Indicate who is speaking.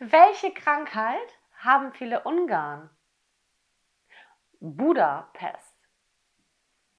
Speaker 1: Welche Krankheit haben viele Ungarn? Budapest.